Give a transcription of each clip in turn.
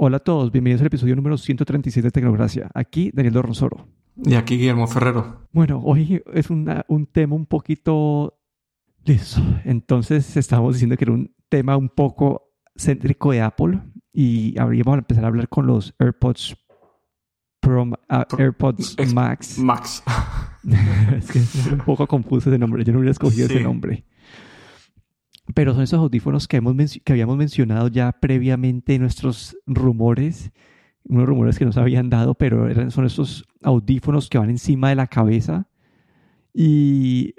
Hola a todos, bienvenidos al episodio número 136 de Tecnocracia. Aquí Daniel Dorronsoro. Y aquí Guillermo Ferrero. Bueno, hoy es un tema un poquito listo. Entonces estábamos diciendo que era un tema un poco céntrico de Apple y habríamos a empezar a hablar con los AirPods Pro, ah, AirPods Max. Max. es que es un poco confuso ese nombre. Yo no hubiera escogido ese nombre. Pero son esos audífonos que, hemos que habíamos mencionado ya previamente en nuestros rumores, unos rumores que nos habían dado, pero eran, son esos audífonos que van encima de la cabeza. Y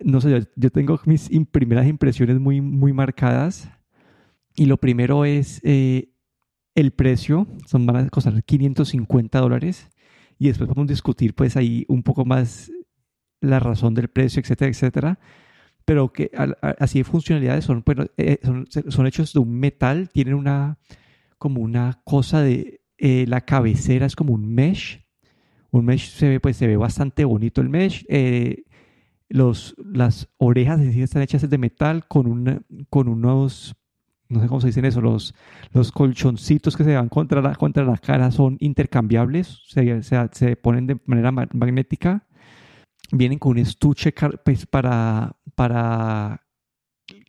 no sé, yo, tengo mis primeras impresiones muy, muy marcadas. Y lo primero es eh, el precio, son, van a costar 550 dólares. Y después vamos a discutir pues ahí un poco más la razón del precio, etcétera, etcétera pero que así de funcionalidades son, eh, son, son, hechos de un metal, tienen una, como una cosa de, eh, la cabecera es como un mesh, un mesh se ve, pues se ve bastante bonito el mesh, eh, los, las orejas están hechas de metal con, un, con unos, no sé cómo se dicen eso, los, los colchoncitos que se van contra la, contra la cara son intercambiables, se, se, se ponen de manera magnética vienen con un estuche pues, para, para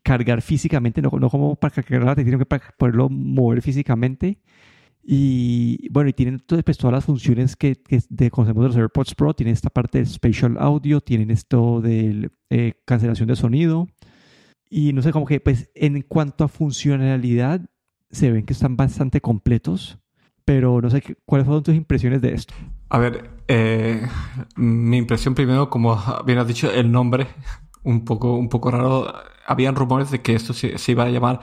cargar físicamente, no, no como para cargar la sino que para poderlo mover físicamente. Y bueno, y tienen pues, todas las funciones que, que de, conocemos de los AirPods Pro. Tienen esta parte de Spatial Audio, tienen esto de eh, cancelación de sonido. Y no sé, como que pues en cuanto a funcionalidad, se ven que están bastante completos. Pero no sé, ¿cuáles fueron tus impresiones de esto? A ver, eh, mi impresión primero, como bien has dicho, el nombre, un poco, un poco raro. Habían rumores de que esto se, iba a llamar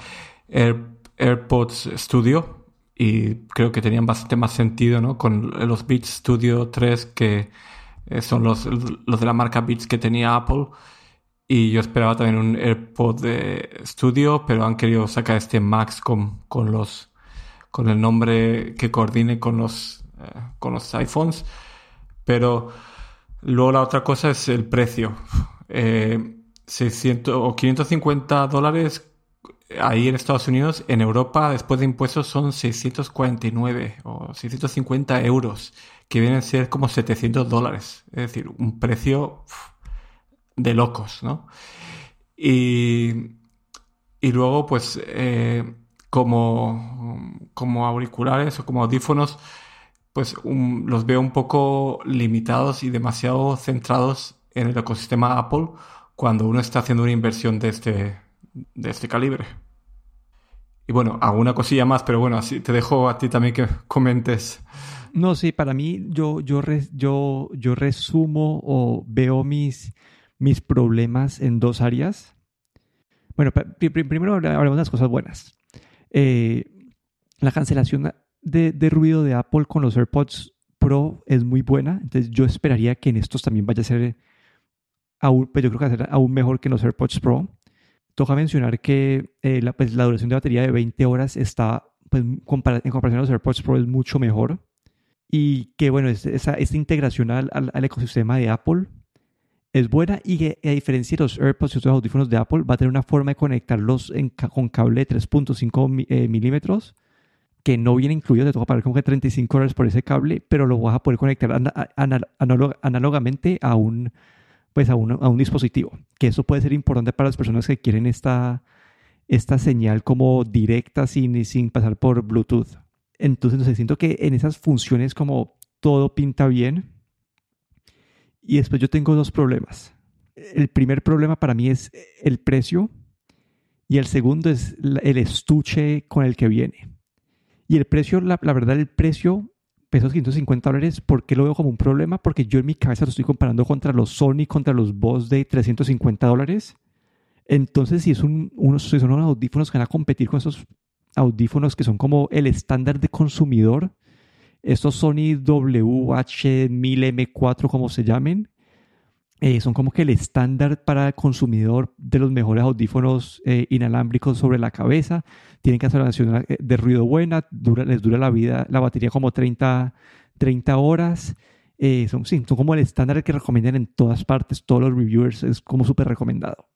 AirPods Studio y creo que tenían bastante más sentido, ¿no? Con los Beats Studio 3 que eh, son los, los de la marca Beats que tenía Apple. Y yo esperaba también un AirPod de Studio, pero han querido sacar este Max con, con los con el nombre que coordine con los con los iPhones. Pero luego la otra cosa es el precio. 600 eh, o 550 dólares ahí en Estados Unidos, en Europa después de impuestos son 649 o 650 euros, que vienen a ser como 700 dólares. Es decir, un precio de locos, ¿no? Y, y luego, pues, eh, como, como auriculares o como audífonos, pues los veo un poco limitados y demasiado centrados en el ecosistema Apple cuando uno está haciendo una inversión de este, de este calibre. Y bueno, alguna cosilla más, pero bueno, así te dejo a ti también que comentes. No, sí, para mí yo, yo, yo, yo resumo o veo mis, mis problemas en dos áreas. Bueno, primero hablemos de las cosas buenas. Eh, la cancelación de, ruido de Apple con los AirPods Pro es muy buena. Entonces yo esperaría que en estos también vaya a ser aún, pues yo creo que va a ser aún mejor que en los AirPods Pro. Toca mencionar que eh, la, pues la, duración de batería de 20 horas está, pues, en comparación a los AirPods Pro, es mucho mejor. Y que bueno, esa, esta integración al, al, ecosistema de Apple es buena y que a diferencia de los AirPods y otros audífonos de Apple, va a tener una forma de conectarlos con cable de 3.5 eh, milímetros que no viene incluido, te toca pagar como que 35 dólares por ese cable, pero lo vas a poder conectar análogamente a un, pues a un, a un dispositivo, que eso puede ser importante para las personas que quieren esta, esta señal como directa sin, sin pasar por Bluetooth. Entonces, no sé, siento que en esas funciones como todo pinta bien. Y después yo tengo dos problemas. El primer problema para mí es el precio y el segundo es el estuche con el que viene. Y el precio, la, verdad, el precio, pesos 550 dólares, ¿por qué lo veo como un problema? Porque yo en mi cabeza lo estoy comparando contra los Sony, contra los Boss de 350 dólares. Entonces, si, es un, unos, son unos audífonos que van a competir con esos audífonos que son como el estándar de consumidor, estos Sony WH-1000M4, como se llamen, eh, son como que el estándar para consumidor de los mejores audífonos eh, inalámbricos sobre la cabeza. Tienen cancelación eh, de ruido buena, dura, les dura la vida, la batería como 30, 30 horas. son, sí, son como el estándar que recomiendan en todas partes, todos los reviewers, es como súper recomendado.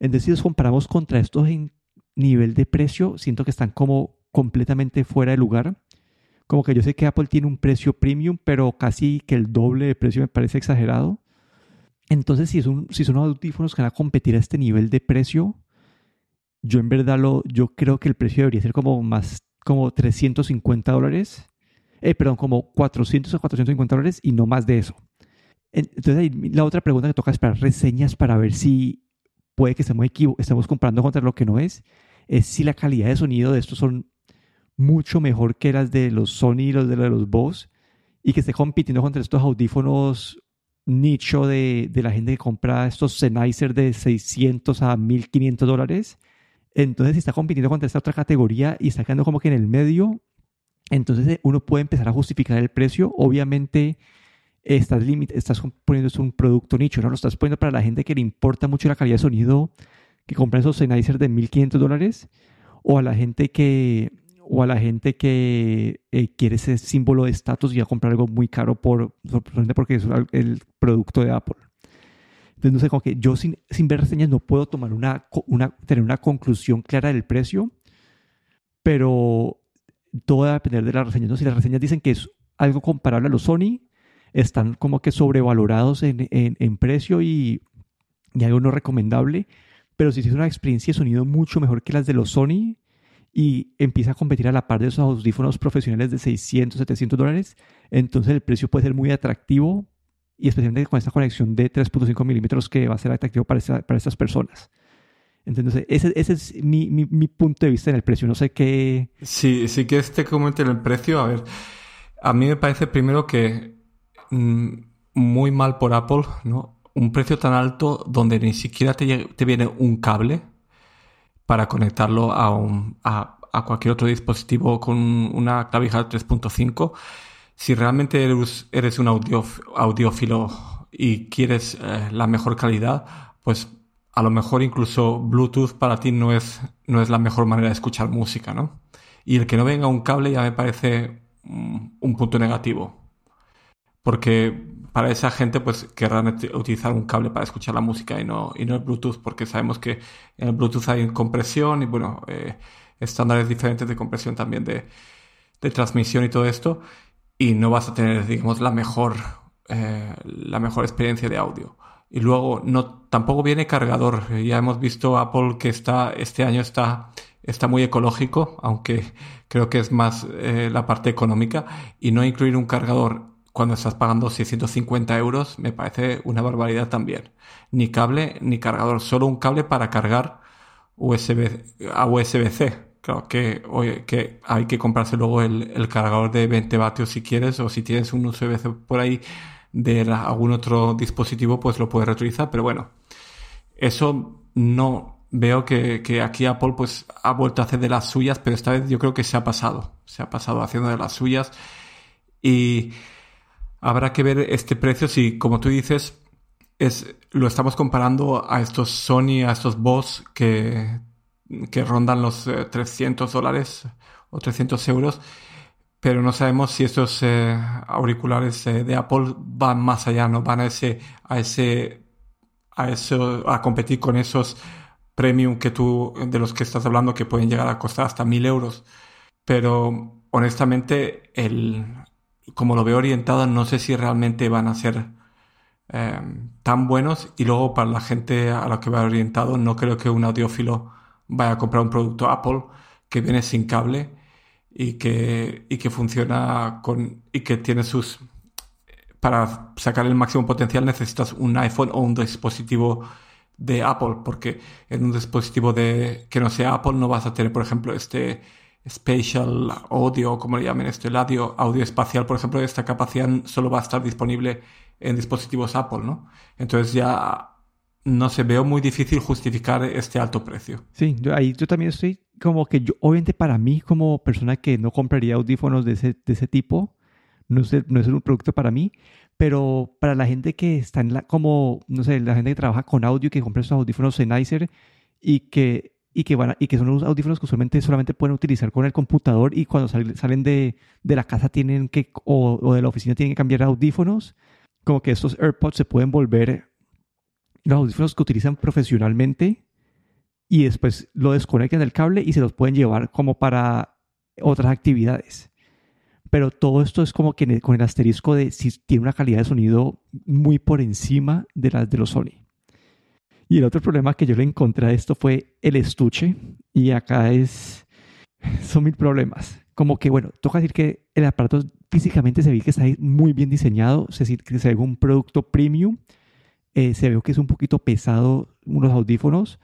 Es decir, si comparamos contra estos en nivel de precio, siento que están como completamente fuera de lugar. Como que yo sé que Apple tiene un precio premium, pero casi que el doble de precio me parece exagerado. Entonces, si, es un, si son audífonos que van a competir a este nivel de precio, yo en verdad lo, yo creo que el precio debería ser como más, como 350 dólares. Eh, perdón, como 400 o 450 dólares y no más de eso. Entonces, la otra pregunta que toca esperar reseñas para ver si puede que estemos, estemos comprando contra lo que no es, es si la calidad de sonido de estos son mucho mejor que las de los Sony y los de los Bose y que esté compitiendo contra estos audífonos nicho de, de la gente que compra estos Sennheiser de 600 a 1500 dólares. Entonces, si está compitiendo contra esta otra categoría y está quedando como que en el medio, entonces eh, uno puede empezar a justificar el precio. Obviamente, estás, estás poniendo un producto nicho, ¿no? Lo estás poniendo para la gente que le importa mucho la calidad de sonido, que compra esos Sennheiser de 1500 dólares, o a la gente que o a la gente que eh, quiere ese símbolo de estatus y a comprar algo muy caro por, porque es el producto de Apple. Entonces, no sé, como que yo sin, sin ver reseñas no puedo tomar una, una, tener una conclusión clara del precio, pero todo va a depender de las reseñas. Si las reseñas dicen que es algo comparable a los Sony, están como que sobrevalorados en, en, en precio y, y algo no recomendable, pero si es una experiencia de sonido mucho mejor que las de los Sony, y empieza a competir a la par de esos audífonos profesionales de 600, 700 dólares, entonces el precio puede ser muy atractivo y especialmente con esta conexión de 3.5 milímetros que va a ser atractivo para, para estas personas. Entonces, ese, ese es mi, mi, mi, punto de vista en el precio. No sé qué... Sí, que este comente en el precio. A ver, a mí me parece primero que mm, muy mal por Apple, ¿no? Un precio tan alto donde ni siquiera te, te viene un cable para conectarlo a, un, a, a, cualquier otro dispositivo con una clavija 3.5. Si realmente eres, eres un audio, audiófilo y quieres eh, la mejor calidad, pues a lo mejor incluso Bluetooth para ti no es, no es la mejor manera de escuchar música, ¿no? Y el que no venga un cable ya me parece un punto negativo. Porque para esa gente pues querrán utilizar un cable para escuchar la música y no, y no el Bluetooth, porque sabemos que en el Bluetooth hay compresión y bueno, eh, estándares diferentes de compresión también de, de, transmisión y todo esto, y no vas a tener, digamos, la mejor, eh, la mejor experiencia de audio. Y luego no, tampoco viene cargador. Ya hemos visto Apple que está, este año está, está muy ecológico, aunque creo que es más eh, la parte económica, y no incluir un cargador cuando estás pagando 650 euros me parece una barbaridad también. Ni cable ni cargador, solo un cable para cargar USB a USB-C. Claro que, hay que comprarse luego el, cargador de 20 vatios si quieres o si tienes un USB-C por ahí de algún otro dispositivo pues lo puedes reutilizar, pero bueno, eso no veo que, que, aquí Apple pues ha vuelto a hacer de las suyas, pero esta vez yo creo que se ha pasado, se ha pasado haciendo de las suyas y Habrá que ver este precio si, como tú dices, es, lo estamos comparando a estos Sony, a estos Boss que, que rondan los 300 eh, dólares o 300 euros, pero no sabemos si estos eh, auriculares eh, de Apple van más allá, no van a ese, a ese, a eso, a competir con esos premium que tú, de los que estás hablando, que pueden llegar a costar hasta 1000 euros. Pero honestamente, el, como lo veo orientado, no sé si realmente van a ser eh, tan buenos. Y luego para la gente a la que va orientado, no creo que un audiófilo vaya a comprar un producto Apple que viene sin cable y que, y que funciona con y que tiene sus para sacar el máximo potencial necesitas un iPhone o un dispositivo de Apple porque en un dispositivo de que no sea Apple no vas a tener por ejemplo este Spatial Audio, como le llamen esto, el audio, audio espacial, por ejemplo, esta capacidad solo va a estar disponible en dispositivos Apple, ¿no? Entonces ya no se veo muy difícil justificar este alto precio. Sí, yo, ahí yo también estoy como que yo, obviamente para mí como persona que no compraría audífonos de ese, de ese tipo, no es, no es un producto para mí, pero para la gente que está en la, como, no sé, la gente que trabaja con audio, que compra esos audífonos Sennheiser y que y que, van y que son unos audífonos que usualmente solamente pueden utilizar con el computador y cuando salen de, de la casa tienen que, o, o, de la oficina tienen que cambiar audífonos, como que estos AirPods se pueden volver los audífonos que utilizan profesionalmente y después lo desconectan del cable y se los pueden llevar como para otras actividades. Pero todo esto es como que con el asterisco de si tiene una calidad de sonido muy por encima de las de los Sony. Y el otro problema que yo le encontré a esto fue el estuche. Y acá es. Son mil problemas. Como que, bueno, toca decir que el aparato físicamente se ve que está muy bien diseñado. Se, se ve un producto premium. Eh, se ve que es un poquito pesado unos audífonos.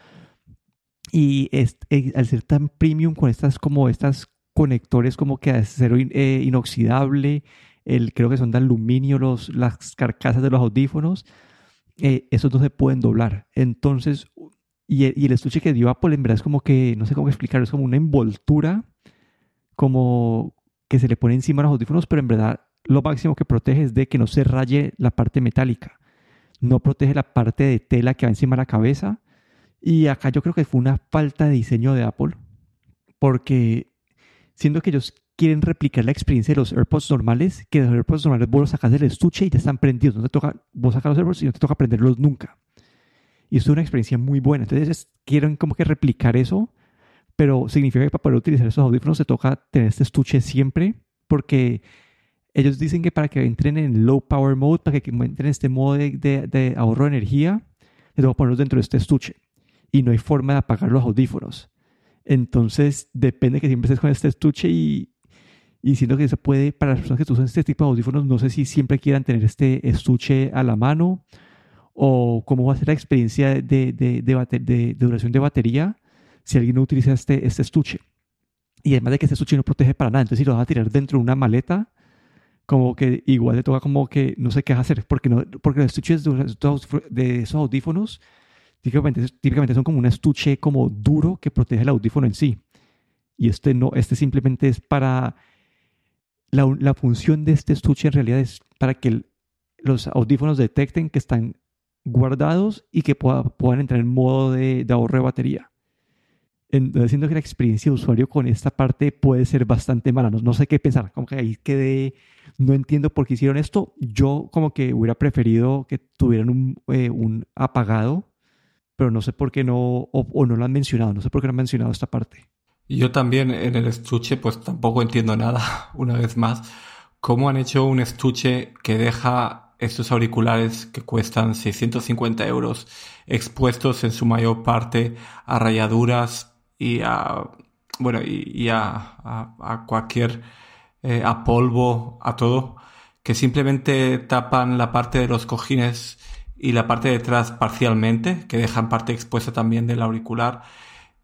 Y es, eh, al ser tan premium con estas como estas conectores como que acero eh, inoxidable, el, creo que son de aluminio los, las carcasas de los audífonos, eh, esos no se pueden doblar. Entonces, y el, estuche que dio Apple en verdad es como que, no sé cómo explicarlo, es como una envoltura, como que se le pone encima a los audífonos, pero en verdad lo máximo que protege es de que no se raye la parte metálica. No protege la parte de tela que va encima de la cabeza. Y acá yo creo que fue una falta de diseño de Apple, porque siendo que ellos quieren replicar la experiencia de los AirPods normales, que los AirPods normales vos los sacas del estuche y ya están prendidos. No te toca, vos sacas los AirPods y no te toca prenderlos nunca. Y es una experiencia muy buena. Entonces quieren como que replicar eso, pero significa que para poder utilizar esos audífonos se toca tener este estuche siempre, porque ellos dicen que para que entren en low power mode, para que entren en este modo de, de ahorro de energía, les que ponerlos dentro de este estuche. Y no hay forma de apagar los audífonos. Entonces, depende que siempre estés con este estuche y, y siento que se puede, para las personas que usan este tipo de audífonos, no sé si siempre quieran tener este estuche a la mano o cómo va a ser la experiencia de, de, de, duración de batería si alguien no utiliza este, este estuche. Y además de que este estuche no protege para nada, entonces si lo vas a tirar dentro de una maleta, como que igual le toca como que no sé qué hacer, porque, no, porque los estuches de esos audífonos típicamente, típicamente son como un estuche como duro que protege el audífono en sí. Y este no, este simplemente es para la, la función de este estuche en realidad es para que los audífonos detecten que están guardados y que puedan entrar en modo de, de ahorro de batería. Entonces, siento que la experiencia de usuario con esta parte puede ser bastante mala. No, no, sé qué pensar. Como que ahí quedé, no entiendo por qué hicieron esto. Yo como que hubiera preferido que tuvieran un, eh, un apagado pero no sé por qué no, o, no lo han mencionado, no sé por qué no han mencionado esta parte. Yo también en el estuche, pues tampoco entiendo nada, una vez más. ¿Cómo han hecho un estuche que deja estos auriculares que cuestan 650 euros expuestos en su mayor parte a rayaduras y a, bueno, y, a, a, cualquier, eh, a polvo, a todo, que simplemente tapan la parte de los cojines y la parte de atrás parcialmente, que dejan parte expuesta también del auricular,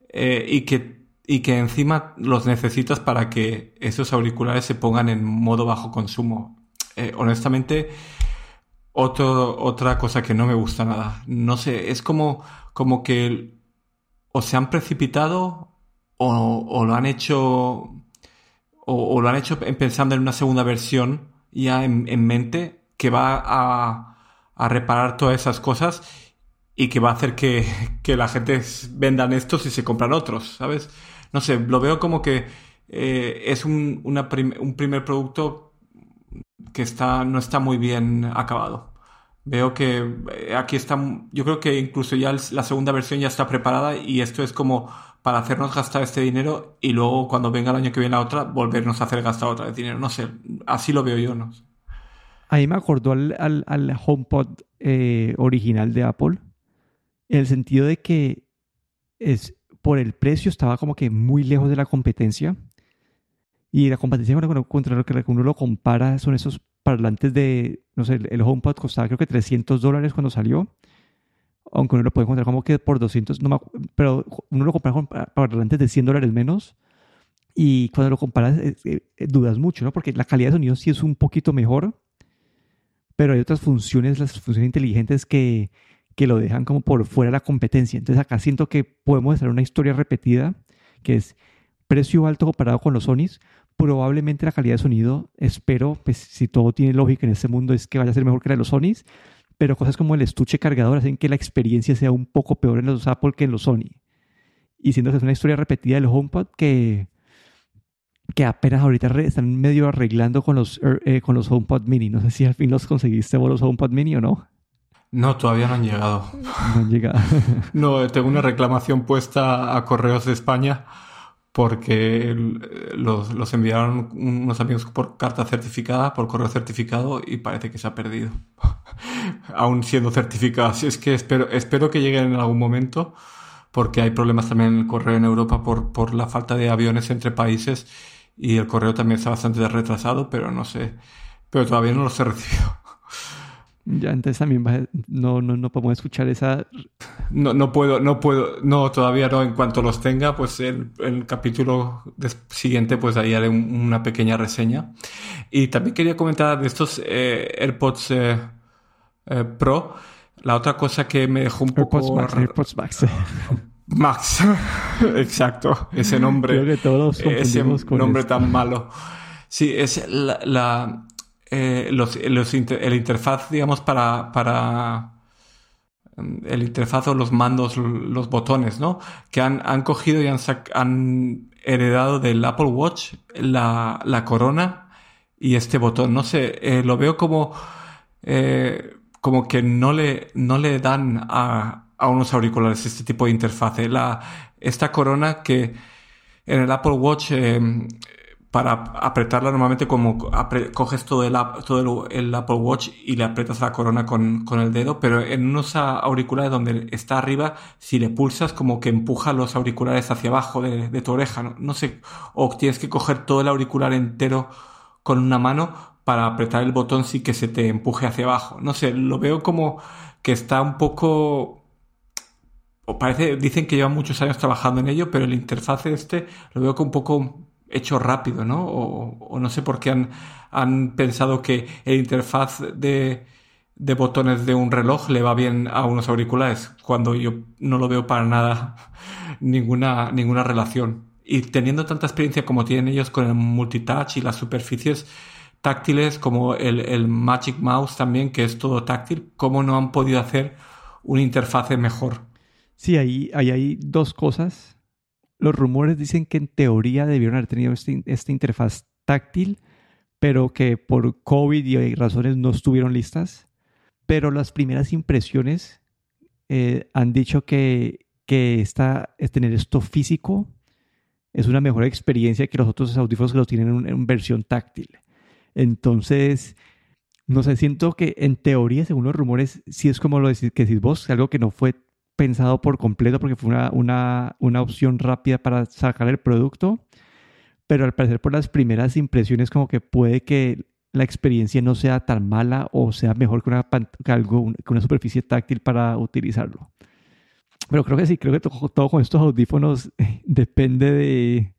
eh, y, que, y que encima los necesitas para que esos auriculares se pongan en modo bajo consumo. Eh, honestamente, otro, otra cosa que no me gusta nada. No sé, es como, como que o se han precipitado o, lo han hecho o, o, lo han hecho pensando en una segunda versión ya en, en mente que va a a reparar todas esas cosas y que va a hacer que, la gente vendan estos y se compran otros, ¿sabes? No sé, lo veo como que eh, es un, un primer producto que está, no está muy bien acabado. Veo que eh, aquí está, yo creo que incluso ya la segunda versión ya está preparada y esto es como para hacernos gastar este dinero y luego cuando venga el año que viene la otra, volvernos a hacer gastar otra vez dinero. No sé, así lo veo yo, ¿no? Ahí me acordó al, al, HomePod eh, original de Apple, en el sentido de que es, por el precio estaba como que muy lejos de la competencia. Y la competencia contra lo que uno lo compara son esos parlantes de, no sé, el HomePod costaba creo que 300 dólares cuando salió. Aunque uno lo puede encontrar como que por 200, no pero uno lo compara con parlantes de 100 dólares menos. Y cuando lo comparas, eh, eh, dudas mucho, ¿no? Porque la calidad de sonido sí es un poquito mejor pero hay otras funciones, las funciones inteligentes que, que lo dejan como por fuera de la competencia. Entonces acá siento que podemos hacer una historia repetida, que es precio alto comparado con los Sonys, probablemente la calidad de sonido, espero, pues si todo tiene lógica en este mundo, es que vaya a ser mejor que la de los Sonys, pero cosas como el estuche cargador hacen que la experiencia sea un poco peor en los Apple que en los Sony. Y siento que es una historia repetida del HomePod que, que apenas ahorita están medio arreglando con los, er, eh, con los HomePod Mini. No sé si al fin los conseguiste vos los HomePod Mini o no. No, todavía no han llegado. No han llegado. no, tengo una reclamación puesta a Correos de España porque los, los, enviaron unos amigos por carta certificada, por correo certificado y parece que se ha perdido. Aún siendo certificado. Así es que espero, espero que lleguen en algún momento porque hay problemas también en el correo en Europa por, por la falta de aviones entre países y el correo también está bastante retrasado, pero no sé, pero todavía no los he recibido. Ya, entonces también no, no, no podemos escuchar esa... No, no puedo, no puedo, no, todavía no. En cuanto los tenga, pues el, el capítulo siguiente, pues ahí haré una pequeña reseña. Y también quería comentar de estos eh, AirPods eh, eh, Pro. La otra cosa que me dejó un poco... AirPods Max. Max, exacto, ese nombre. Creo que todos ese nombre tan malo. Sí, es la eh, los, los el interfaz, digamos, para, para el interfaz o los mandos, los botones, ¿no? Que han, han cogido y han, han heredado del Apple Watch la, la, corona y este botón. No sé, eh, lo veo como, eh, como que no le, no le dan a, a unos auriculares este tipo de interfaz. La, esta corona que en el Apple Watch para apretarla normalmente como coges todo el, todo el, Apple Watch y le aprietas la corona con, con, el dedo, pero en unos auriculares donde está arriba, si le pulsas como que empuja los auriculares hacia abajo de, de tu oreja, ¿no? no sé, o tienes que coger todo el auricular entero con una mano para apretar el botón sin que se te empuje hacia abajo. No sé, lo veo como que está un poco o parece, dicen que llevan muchos años trabajando en ello, pero el interfaz este lo veo que un poco hecho rápido, ¿no? O, no sé por qué han, han, pensado que el interfaz de, de, botones de un reloj le va bien a unos auriculares, cuando yo no lo veo para nada ninguna, ninguna relación. Y teniendo tanta experiencia como tienen ellos con el multitouch y las superficies táctiles, como el, el Magic Mouse también, que es todo táctil, ¿cómo no han podido hacer una interfaz mejor? Sí, ahí, hay dos cosas los rumores dicen que en teoría debieron haber tenido este, esta interfaz táctil, pero que por COVID y razones no estuvieron listas. Pero las primeras impresiones eh, han dicho que, que esta, tener esto físico es una mejor experiencia que los otros audífonos que lo tienen en, versión táctil. Entonces, no sé, siento que en teoría, según los rumores, sí es como lo que decís vos, algo que no fue pensado por completo porque fue una, una, una opción rápida para sacar el producto, pero al parecer por las primeras impresiones como que puede que la experiencia no sea tan mala o sea mejor que una, que algo, que una superficie táctil para utilizarlo. Pero creo que sí, creo que todo, todo con estos audífonos depende de,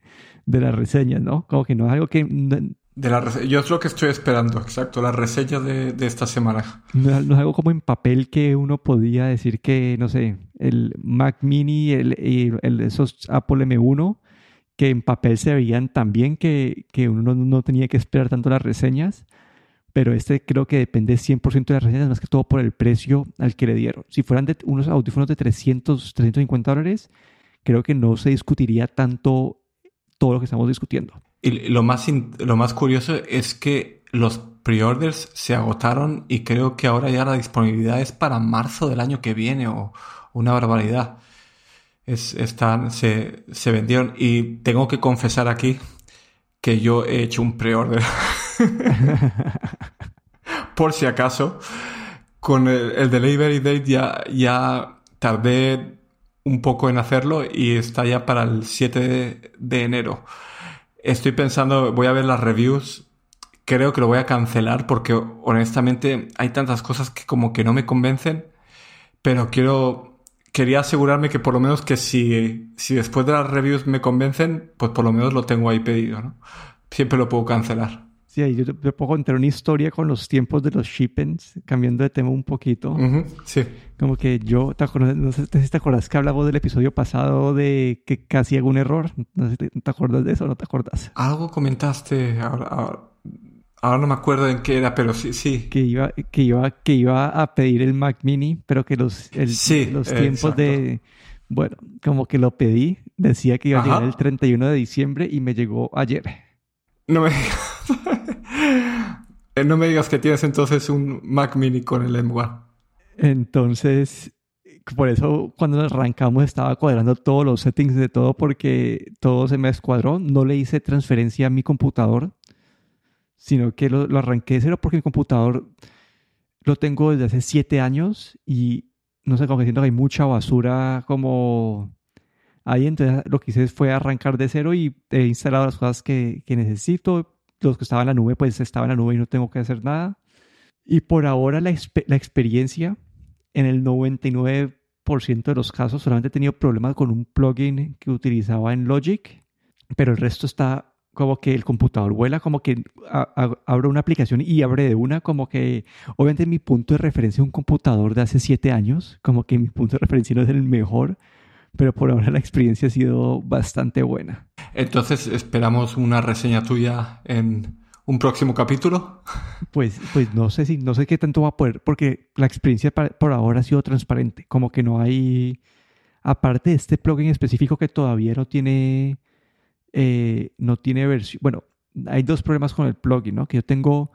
de las reseñas, ¿no? Como que no es algo que de la Yo es lo que estoy esperando, exacto, la reseña de, de esta semana. No, es algo como en papel que uno podía decir que, no sé, el Mac Mini, el, el, esos Apple M1, que en papel se veían tan bien que, que uno no, tenía que esperar tanto las reseñas. Pero este creo que depende 100% de las reseñas, más que todo por el precio al que le dieron. Si fueran de unos audífonos de 300, 350 dólares, creo que no se discutiría tanto todo lo que estamos discutiendo. Y lo más, lo más curioso es que los pre-orders se agotaron y creo que ahora ya la disponibilidad es para marzo del año que viene o una barbaridad. Es, están, se, se vendieron y tengo que confesar aquí que yo he hecho un pre-order. Por si acaso, con el, delivery date ya, ya tardé un poco en hacerlo y está ya para el 7 de enero. Estoy pensando, voy a ver las reviews. Creo que lo voy a cancelar porque honestamente hay tantas cosas que como que no me convencen. Pero quiero, quería asegurarme que por lo menos que si, si después de las reviews me convencen, pues por lo menos lo tengo ahí pedido. Siempre lo puedo cancelar. Sí, yo te, puedo contar una historia con los tiempos de los shipments, cambiando de tema un poquito. sí. Como que yo, te no sé si te acuerdas que hablamos del episodio pasado de que casi hago un error. No sé si te, acuerdas de eso o no te acuerdas. Algo comentaste, ahora, ahora, no me acuerdo en qué era, pero sí, sí. Que iba, que iba, que iba a pedir el Mac Mini, pero que los, los tiempos de... Bueno, como que lo pedí, decía que iba a llegar el 31 de diciembre y me llegó ayer. No me no me digas que tienes entonces un Mac mini con el M1. Entonces, por eso cuando arrancamos estaba cuadrando todos los settings de todo porque todo se me escuadró. No le hice transferencia a mi computador, sino que lo, arranqué de cero porque mi computador lo tengo desde hace siete años y no sé, como que siento que hay mucha basura como ahí. Entonces lo que hice fue arrancar de cero y he instalado las cosas que necesito. Los que estaban en la nube, pues estaba en la nube y no tengo que hacer nada. Y por ahora la, la experiencia en el 99% de los casos solamente he tenido problemas con un plugin que utilizaba en Logic, pero el resto está como que el computador vuela, como que abro una aplicación y abre de una, como que obviamente mi punto de referencia es un computador de hace siete años, como que mi punto de referencia no es el mejor, pero por ahora la experiencia ha sido bastante buena. Entonces esperamos una reseña tuya en un próximo capítulo? Pues, pues no sé si, no sé qué tanto va a poder, porque la experiencia por ahora ha sido transparente, como que no hay, aparte de este plugin específico que todavía no tiene, eh, no tiene versión, bueno, hay dos problemas con el plugin, ¿no? Que yo tengo,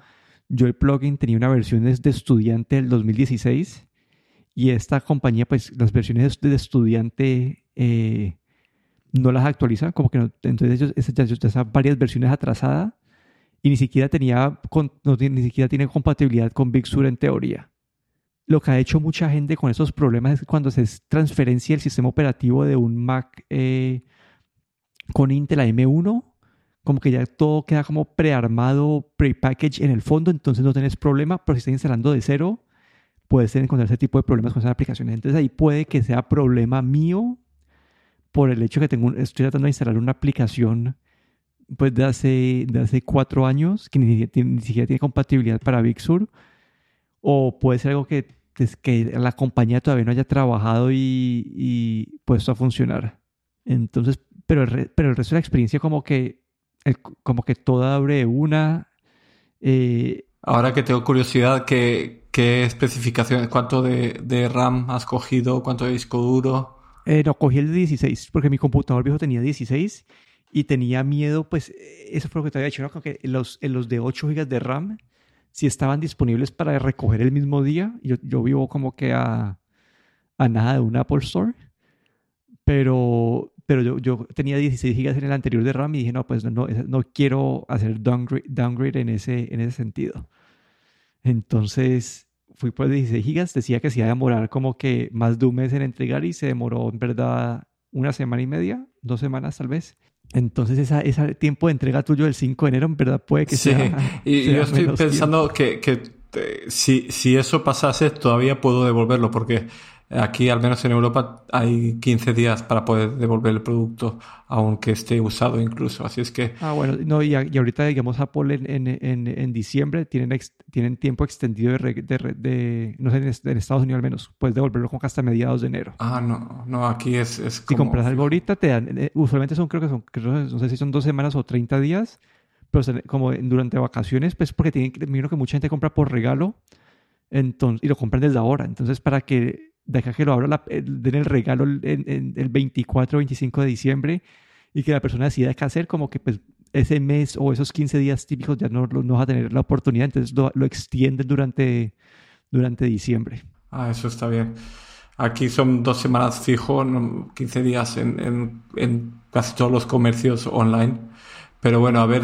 yo el plugin tenía una versión de estudiante del 2016 y esta compañía, pues las versiones de estudiante eh, no las actualiza, como que no, entonces ellos, ya, varias versiones atrasadas y ni siquiera tenía, no, ni siquiera tiene compatibilidad con Big Sur en teoría. Lo que ha hecho mucha gente con esos problemas es cuando se transferencia el sistema operativo de un Mac eh, con Intel a M1, como que ya todo queda como prearmado, prepackaged en el fondo, entonces no tenés problema, pero si estás instalando de cero, puedes encontrar ese tipo de problemas con esas aplicaciones. Entonces ahí puede que sea problema mío por el hecho que tengo, estoy tratando de instalar una aplicación pues de hace, de hace cuatro años, que ni, siquiera tiene compatibilidad para Big Sur, o puede ser algo que, que la compañía todavía no haya trabajado y, puesto a funcionar. Entonces, pero el, pero el resto de la experiencia como que, como que toda abre una... Eh, Ahora que tengo curiosidad, ¿qué, qué especificaciones, cuánto de, de, RAM has cogido, cuánto de disco duro? Eh, no, cogí el de 16, porque mi computador viejo tenía 16 y tenía miedo, pues eso fue lo que te había dicho, ¿no? que los, los de 8 GB de RAM, si estaban disponibles para recoger el mismo día, yo, yo vivo como que a, a nada de un Apple Store, pero, pero yo, yo tenía 16 GB en el anterior de RAM y dije, no, pues no, no quiero hacer downgrade, downgrade en, ese, en ese sentido. Entonces fui por 16 GB, decía que se iba a demorar como que más de un mes en entregar y se demoró en verdad una semana y media, dos semanas tal vez. Entonces, ese tiempo de entrega tuyo del 5 de enero, en verdad, puede que sea. Sí, y yo estoy pensando que, que eh, si, si, eso pasase, todavía puedo devolverlo, porque Aquí, al menos en Europa, hay 15 días para poder devolver el producto, aunque esté usado incluso. Así es que... Ah, bueno, no, y, ahorita, digamos, Apple en, en, en, diciembre tienen, tienen tiempo extendido de, de, no sé, en, Estados Unidos al menos, puedes devolverlo como hasta mediados de enero. Ah, no, no, aquí es, es como... Si compras algo ahorita, te dan, eh, usualmente son, creo que son, creo, no sé si son dos semanas o 30 días, pero como durante vacaciones, pues porque tienen, me que mucha gente compra por regalo, entonces, y lo compran desde ahora. Entonces, para que deja que lo abra, la, den el regalo en, el 24 o 25 de diciembre y que la persona decida qué hacer, como que pues ese mes o esos 15 días típicos ya no, no va a tener la oportunidad, entonces lo, lo extienden durante, durante diciembre. Ah, eso está bien. Aquí son dos semanas fijo, 15 días en, en, en, casi todos los comercios online. Pero bueno, a ver,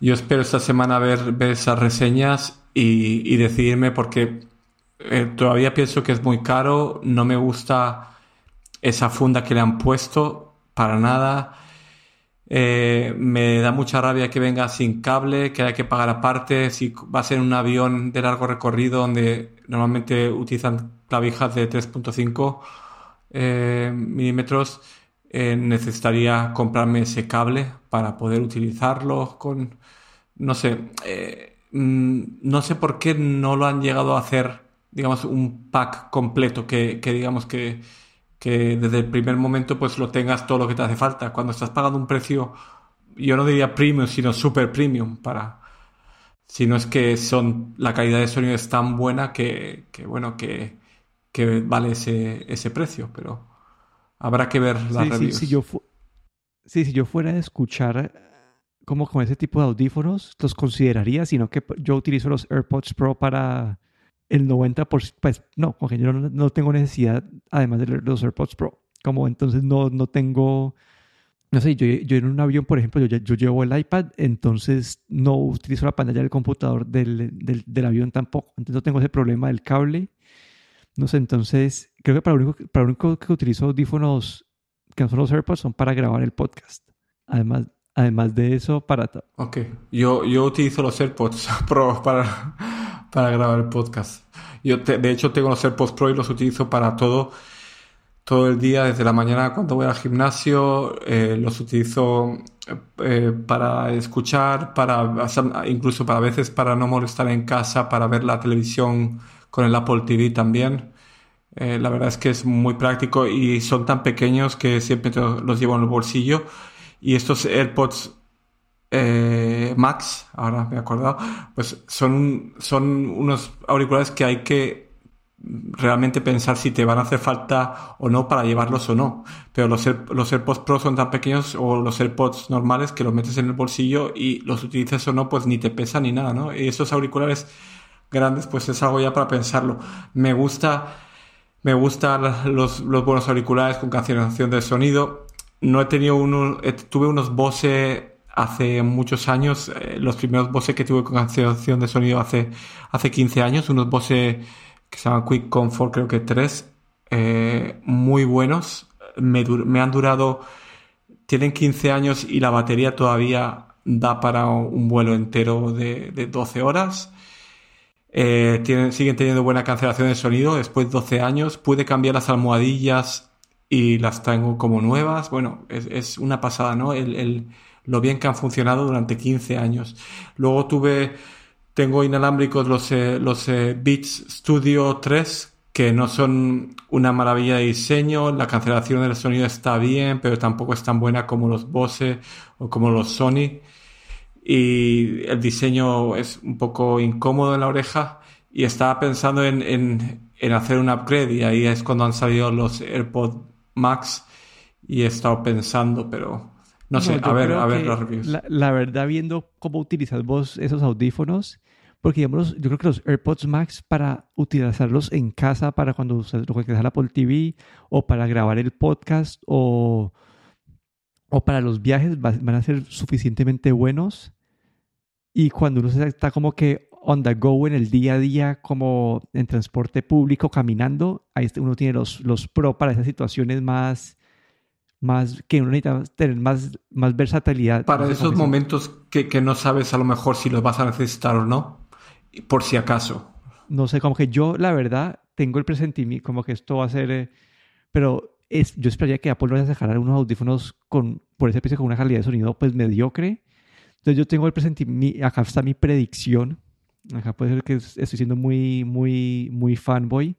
yo espero esta semana ver, ver esas reseñas y, decidirme porque eh, todavía pienso que es muy caro, no me gusta esa funda que le han puesto para nada. Eh, me da mucha rabia que venga sin cable, que hay que pagar aparte. Si va a ser un avión de largo recorrido donde normalmente utilizan clavijas de 3.5 eh, milímetros, necesitaría comprarme ese cable para poder utilizarlo con... No sé, no sé por qué no lo han llegado a hacer digamos, un pack completo que, que digamos que, que, desde el primer momento pues lo tengas todo lo que te hace falta. Cuando estás pagando un precio, yo no diría premium, sino super premium para... Si no es que son, la calidad de sonido es tan buena que, que bueno, que, que, vale ese, ese precio, pero habrá que ver las reviews. Sí, si yo sí, si yo fuera a escuchar como con ese tipo de audífonos, los consideraría, sino que yo utilizo los AirPods Pro para el 90%, pues no, porque yo no, tengo necesidad, además de los AirPods Pro. Como entonces no, no tengo, no sé, yo, yo en un avión, por ejemplo, yo, yo llevo el iPad, entonces no utilizo la pantalla del computador del, del, del avión tampoco. Entonces no tengo ese problema del cable. No sé, entonces creo que para lo único, para lo único que utilizo audífonos que no son los AirPods son para grabar el podcast. Además, además de eso, para... Ok, yo, yo utilizo los AirPods Pro para, para grabar el podcast. Yo de hecho tengo los AirPods Pro y los utilizo para todo, todo el día, desde la mañana cuando voy al gimnasio, eh, los utilizo eh, para escuchar, para incluso para veces para no molestar en casa, para ver la televisión con el Apple TV también. Eh, la verdad es que es muy práctico y son tan pequeños que siempre los llevo en el bolsillo. Y estos AirPods eh, Max, ahora me he acordado, pues son, son unos auriculares que hay que realmente pensar si te van a hacer falta o no para llevarlos o no. Pero los, los AirPods Pro son tan pequeños o los AirPods normales que los metes en el bolsillo y los utilizas o no, pues ni te pesan ni nada, ¿no? Y esos auriculares grandes, pues es algo ya para pensarlo. Me gusta, me gustan los, los buenos auriculares con cancelación de sonido. No he tenido uno, tuve unos Bose hace muchos años, eh, los primeros Bose que tuve con cancelación de sonido hace, hace 15 años, unos Bose que se llaman Quick Comfort, creo que tres, eh, muy buenos. Me, me, han durado, tienen 15 años y la batería todavía da para un vuelo entero de, de 12 horas. Eh, tienen, siguen teniendo buena cancelación de sonido después de 12 años. Pude cambiar las almohadillas y las tengo como nuevas. Bueno, es, una pasada, ¿no? El, lo bien que han funcionado durante 15 años. Luego tuve, tengo inalámbricos los, eh, los eh, Beats Studio 3, que no son una maravilla de diseño, la cancelación del sonido está bien, pero tampoco es tan buena como los Bose o como los Sony. Y el diseño es un poco incómodo en la oreja. Y estaba pensando en, en, en hacer un upgrade y ahí es cuando han salido los AirPods Max y he estado pensando, pero no sé, a ver, a ver los reviews. La, verdad, viendo cómo utilizas vos esos audífonos, porque digamos, yo creo que los AirPods Max para utilizarlos en casa, para cuando usas lo que la Apple TV, o para grabar el podcast, o, o para los viajes, van a ser suficientemente buenos. Y cuando uno está como que on the go en el día a día, como en transporte público, caminando, ahí uno tiene los, los pro para esas situaciones más más que uno necesita tener más, más versatilidad. Para esos momentos que, que, no sabes a lo mejor si los vas a necesitar o no, por si acaso. No sé, como que yo la verdad tengo el presentimiento, como que esto va a ser, eh, pero es, yo esperaría que Apple vaya a dejar unos audífonos con, por ese precio con una calidad de sonido pues mediocre. Entonces yo tengo el presentimiento, acá está mi predicción, acá puede ser que estoy siendo muy, muy, muy fanboy,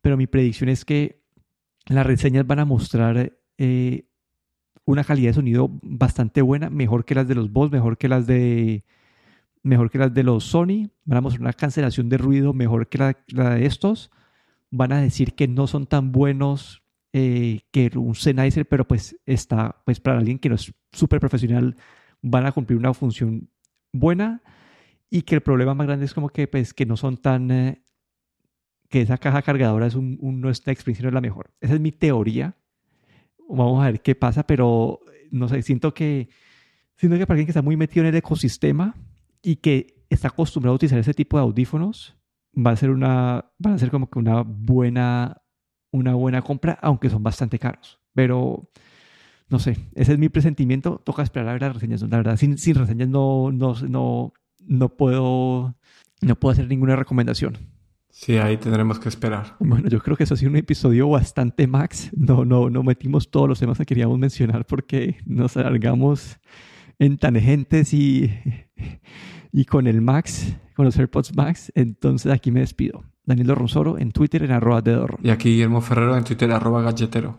pero mi predicción es que las reseñas van a mostrar eh, una calidad de sonido bastante buena, mejor que las de los Bose, mejor que las de mejor que las de los Sony, van a mostrar una cancelación de ruido mejor que la, de estos, van a decir que no son tan buenos eh, que un Sennheiser, pero pues está, pues para alguien que no es súper profesional, van a cumplir una función buena y que el problema más grande es como que pues que no son tan eh, que esa caja cargadora es un, un, no es la experiencia no es la mejor. Esa es mi teoría Vamos a ver qué pasa, pero no sé, siento que, siento que para alguien que está muy metido en el ecosistema y que está acostumbrado a utilizar ese tipo de audífonos, va a ser una, van a ser como que una buena, una buena compra, aunque son bastante caros. Pero no sé, ese es mi presentimiento. Toca esperar a ver las reseñas. La verdad, sin, sin reseñas no, no, no, no puedo, no puedo hacer ninguna recomendación. Sí, ahí tendremos que esperar. Bueno, yo creo que eso ha sido un episodio bastante max. No, no, no metimos todos los temas que queríamos mencionar porque nos alargamos en tangentes y, y con el Max, con los AirPods Max. Entonces aquí me despido. Daniel Ronsoro en Twitter en arroba de Y aquí Guillermo Ferrero en Twitter arroba galletero.